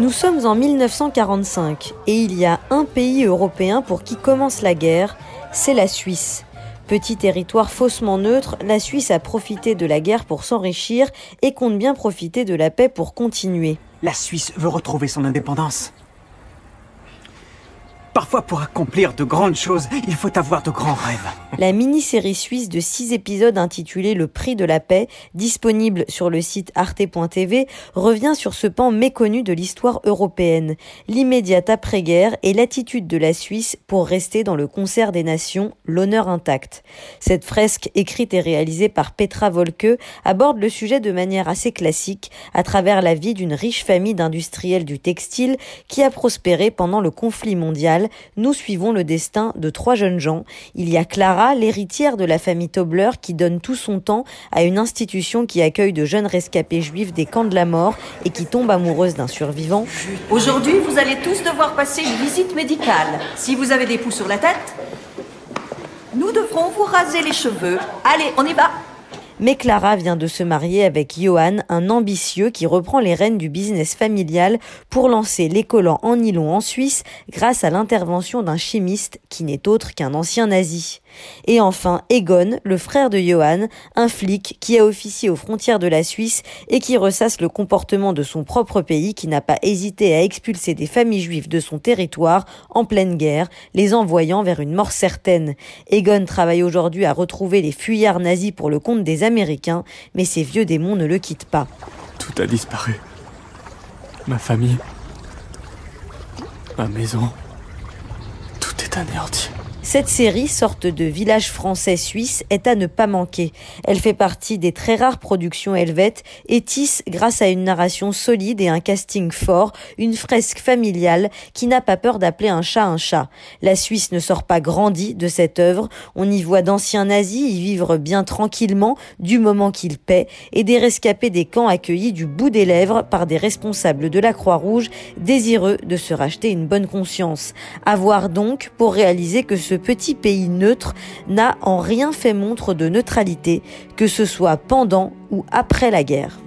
Nous sommes en 1945 et il y a un pays européen pour qui commence la guerre, c'est la Suisse. Petit territoire faussement neutre, la Suisse a profité de la guerre pour s'enrichir et compte bien profiter de la paix pour continuer. La Suisse veut retrouver son indépendance. Parfois, pour accomplir de grandes choses, il faut avoir de grands rêves. La mini-série suisse de six épisodes intitulée Le prix de la paix, disponible sur le site arte.tv, revient sur ce pan méconnu de l'histoire européenne, l'immédiate après-guerre et l'attitude de la Suisse pour rester dans le concert des nations, l'honneur intact. Cette fresque, écrite et réalisée par Petra Volke, aborde le sujet de manière assez classique, à travers la vie d'une riche famille d'industriels du textile qui a prospéré pendant le conflit mondial nous suivons le destin de trois jeunes gens. Il y a Clara, l'héritière de la famille Tobler, qui donne tout son temps à une institution qui accueille de jeunes rescapés juifs des camps de la mort et qui tombe amoureuse d'un survivant. Aujourd'hui, vous allez tous devoir passer une visite médicale. Si vous avez des poux sur la tête, nous devrons vous raser les cheveux. Allez, on y va mais Clara vient de se marier avec Johan, un ambitieux qui reprend les rênes du business familial pour lancer les collants en nylon en Suisse grâce à l'intervention d'un chimiste qui n'est autre qu'un ancien nazi. Et enfin, Egon, le frère de Johan, un flic qui a officié aux frontières de la Suisse et qui ressasse le comportement de son propre pays qui n'a pas hésité à expulser des familles juives de son territoire en pleine guerre, les envoyant vers une mort certaine. Egon travaille aujourd'hui à retrouver les fuyards nazis pour le compte des Américains, mais ces vieux démons ne le quittent pas. Tout a disparu. Ma famille. Ma maison. Tout est anéanti. Cette série, sorte de village français suisse, est à ne pas manquer. Elle fait partie des très rares productions helvètes et tisse, grâce à une narration solide et un casting fort, une fresque familiale qui n'a pas peur d'appeler un chat un chat. La Suisse ne sort pas grandie de cette œuvre. On y voit d'anciens nazis y vivre bien tranquillement du moment qu'ils paient et des rescapés des camps accueillis du bout des lèvres par des responsables de la Croix-Rouge désireux de se racheter une bonne conscience. À voir donc pour réaliser que ce petit pays neutre n'a en rien fait montre de neutralité, que ce soit pendant ou après la guerre.